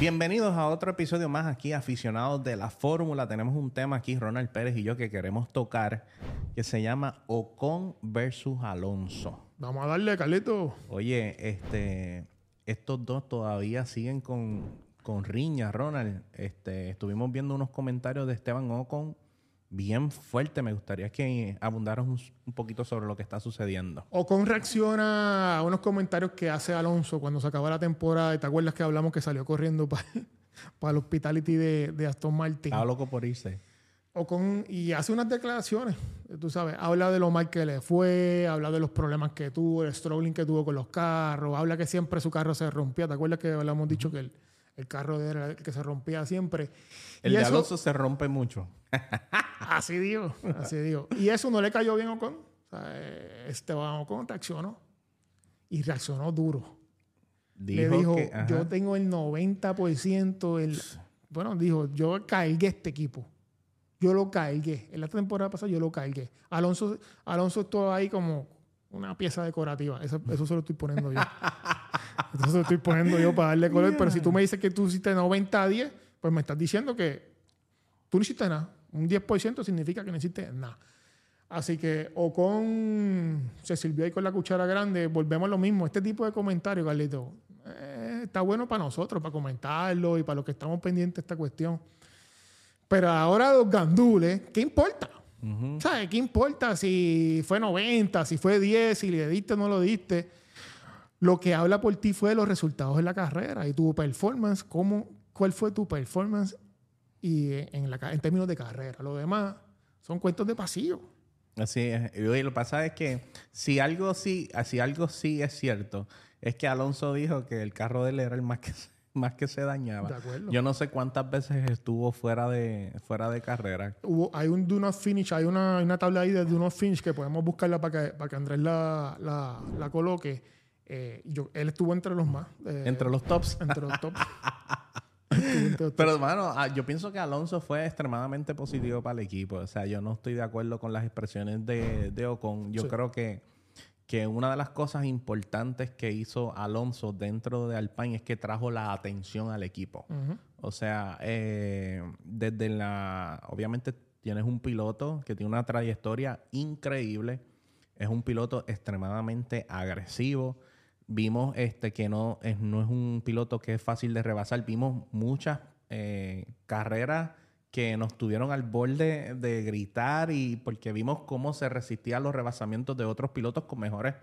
Bienvenidos a otro episodio más aquí, aficionados de la fórmula. Tenemos un tema aquí, Ronald Pérez y yo, que queremos tocar, que se llama Ocon versus Alonso. Vamos a darle, Carlito. Oye, este, estos dos todavía siguen con, con riña, Ronald. Este, estuvimos viendo unos comentarios de Esteban Ocon bien fuerte. Me gustaría que abundaras un, un poquito sobre lo que está sucediendo. Ocon reacciona a unos comentarios que hace Alonso cuando se acaba la temporada. ¿Y te acuerdas que hablamos que salió corriendo para el hospitality de, de Aston Martin? Estaba loco por irse. Ocon, y hace unas declaraciones, tú sabes, habla de lo mal que le fue, habla de los problemas que tuvo, el struggling que tuvo con los carros, habla que siempre su carro se rompía. ¿Te acuerdas que habíamos dicho que el, el carro era el que se rompía siempre? El Y de eso- Alonso se rompe mucho. Así digo, así digo. Y eso no le cayó bien a Ocon. O sea, eh, Esteban Ocon reaccionó. Y reaccionó duro. le dijo, que, ajá. yo tengo el 90%, el... Bueno, dijo, yo cargué este equipo. Yo lo cargué. En la temporada pasada yo lo cargué. Alonso, Alonso estuvo ahí como una pieza decorativa. Eso, eso se lo estoy poniendo yo. Lo estoy poniendo yo para darle color. Pero si tú me dices que tú hiciste 90 a 10, pues me estás diciendo que tú no hiciste nada. Un 10% significa que no hiciste nada. Así que Ocon se sirvió ahí con la cuchara grande. Volvemos a lo mismo. Este tipo de comentarios, Carlito, eh, está bueno para nosotros, para comentarlo y para los que estamos pendientes de esta cuestión. Pero ahora los gandules, ¿qué importa? ¿Sabes? ¿Qué importa si fue 90, si fue 10, si le diste o no lo diste? Lo que habla por ti fue los resultados de la carrera y tu performance, cómo, cuál fue tu performance y en, la, en términos de carrera. Lo demás son cuentos de pasillo. Así es. Y lo que pasa es que si algo sí, si algo sí es cierto, es que Alonso dijo que el carro de él era el más que, más que se dañaba. De acuerdo. Yo no sé cuántas veces estuvo fuera de, fuera de carrera. Hubo, hay un do not finish, hay una, hay una tabla ahí de do not finish que podemos buscarla para que, para que Andrés la, la, la coloque. Eh, yo, él estuvo entre los más. eh, Entre los tops. entre los top. Estuvo entre los top. Pero, hermano, ah, yo pienso que Alonso fue extremadamente positivo para el equipo. O sea, yo no estoy de acuerdo con las expresiones de, de Ocon. Yo Sí. creo que, que una de las cosas importantes que hizo Alonso dentro de Alpine es que trajo la atención al equipo. O sea, eh, desde la... Obviamente tienes un piloto que tiene una trayectoria increíble. Es un piloto extremadamente agresivo. Vimos este, que no es, no es un piloto que es fácil de rebasar. Vimos muchas eh, carreras que nos tuvieron al borde de gritar y porque vimos cómo se resistía a los rebasamientos de otros pilotos con mejores,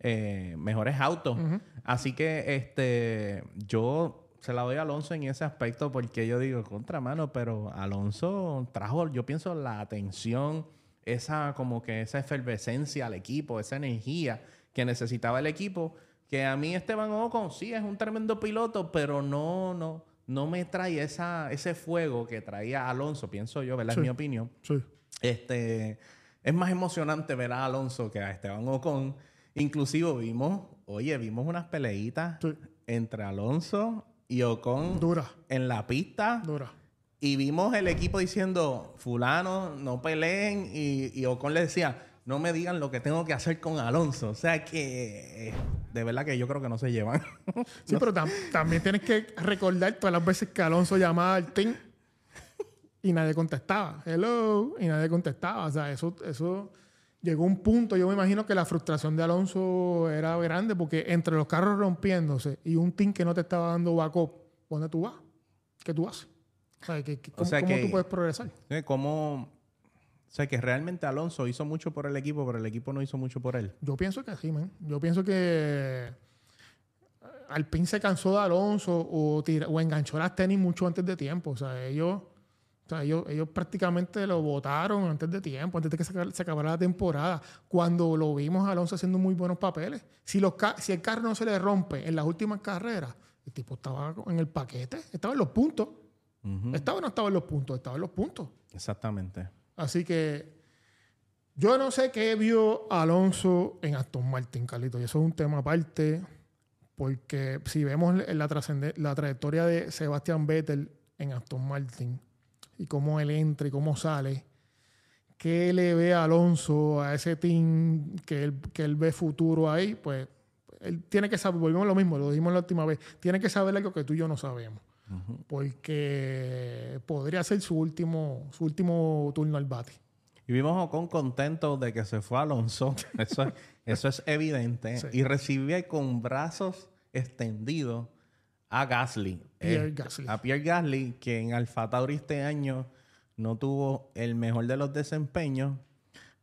eh, mejores autos. Así que este, yo se la doy a Alonso en ese aspecto porque yo digo, contramano, pero Alonso trajo, yo pienso, la atención, esa como que esa efervescencia al equipo, esa energía que necesitaba el equipo, que a mí Esteban Ocon sí es un tremendo piloto, pero no, no, no me trae esa, ese fuego que traía Alonso, pienso yo, ¿verdad? Sí. Es mi opinión. Sí. Este, es más emocionante ver a Alonso que a Esteban Ocon. Inclusive vimos, oye, vimos unas peleitas Sí. entre Alonso y Ocon Dura, en la pista. dura. Y vimos el equipo diciendo, fulano, no peleen. Y, y Ocon le decía, no me digan lo que tengo que hacer con Alonso. O sea que, de verdad que yo creo que no se llevan. Sí, pero tam- también tienes que recordar todas las veces que Alonso llamaba al team y nadie contestaba. Hello, y nadie contestaba. O sea, eso, eso llegó a un punto. Yo me imagino que la frustración de Alonso era grande porque entre los carros rompiéndose y un team que no te estaba dando backup, ¿dónde tú vas? ¿Qué tú haces? O sea, que- que- ¿cómo, sea cómo tú puedes progresar? Como, o sea que realmente Alonso hizo mucho por el equipo, pero el equipo no hizo mucho por él. Yo pienso que sí, man. Yo pienso que Alpine se cansó de Alonso o, tira- o enganchó las tenis mucho antes de tiempo. O sea, ellos, o sea, ellos, ellos prácticamente lo votaron antes de tiempo, antes de que se, aca- se acabara la temporada. Cuando lo vimos a Alonso haciendo muy buenos papeles. Si, los ca- si el carro no se le rompe en las últimas carreras, el tipo estaba en el paquete, estaba en los puntos. Estaba o no estaba en los puntos, estaba en los puntos. Exactamente. Así que yo no sé qué vio Alonso en Aston Martin, Carlito. Y eso es un tema aparte, porque si vemos la, la trayectoria de Sebastian Vettel en Aston Martin y cómo él entra y cómo sale, ¿qué le ve a Alonso, a ese team que él, que él ve futuro ahí? Pues él tiene que saber, volvemos a lo mismo, lo dijimos la última vez, tiene que saber algo que tú y yo no sabemos. Porque podría ser su último, su último turno al bate. Y vimos a Ocon contento de que se fue Alonso. Eso, es- eso es evidente. Sí. Y recibe con brazos extendidos a Gasly. Pierre Eh, Gasly. A Pierre Gasly, que en Alfa Tauri este año no tuvo el mejor de los desempeños.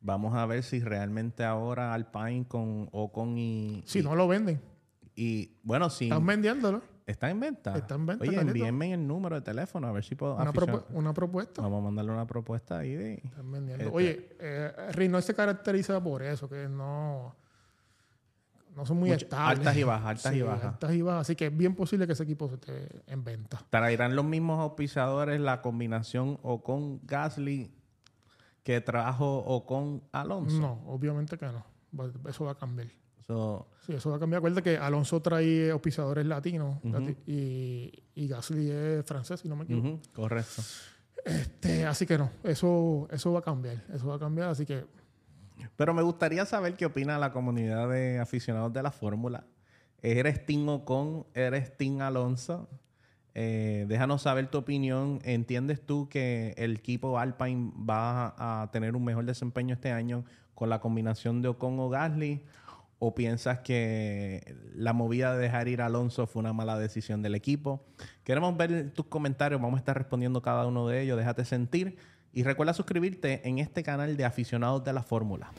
Vamos a ver si realmente ahora Alpine con Ocon y... Si y, no lo venden, y, bueno, sí. están vendiéndolo. Está en venta. Está en venta, Oye, Carlito. envíenme el número de teléfono a ver si puedo... Una, propu- una propuesta. Vamos a mandarle una propuesta ahí de... Están vendiendo. Este- Oye, eh, Renault se caracteriza por eso, que no, no son muy Mucho- estables. altas y bajas, altas y bajas. Altas y bajas. Así que es bien posible que ese equipo esté en venta. Traerán los mismos auspiciadores la combinación o con Gasly que trajo o con Alonso. No, obviamente que no. Eso va a cambiar. So, Sí, eso va a cambiar. Acuérdate que Alonso trae auspiciadores latinos lati- y, y Gasly es francés, si no me equivoco. ujú, correcto. Este, así que no, eso, eso va a cambiar. Eso va a cambiar, así que Pero me gustaría saber qué opina la comunidad de aficionados de la fórmula. ¿Eres Team Ocon? ¿Eres Team Alonso? Eh, déjanos saber tu opinión. ¿Entiendes tú que el equipo Alpine va a tener un mejor desempeño este año con la combinación de Ocon o Gasly? ¿O piensas que la movida de dejar ir a Alonso fue una mala decisión del equipo? Queremos ver tus comentarios. Vamos a estar respondiendo cada uno de ellos. Déjate sentir. Y recuerda suscribirte en este canal de aficionados de la fórmula.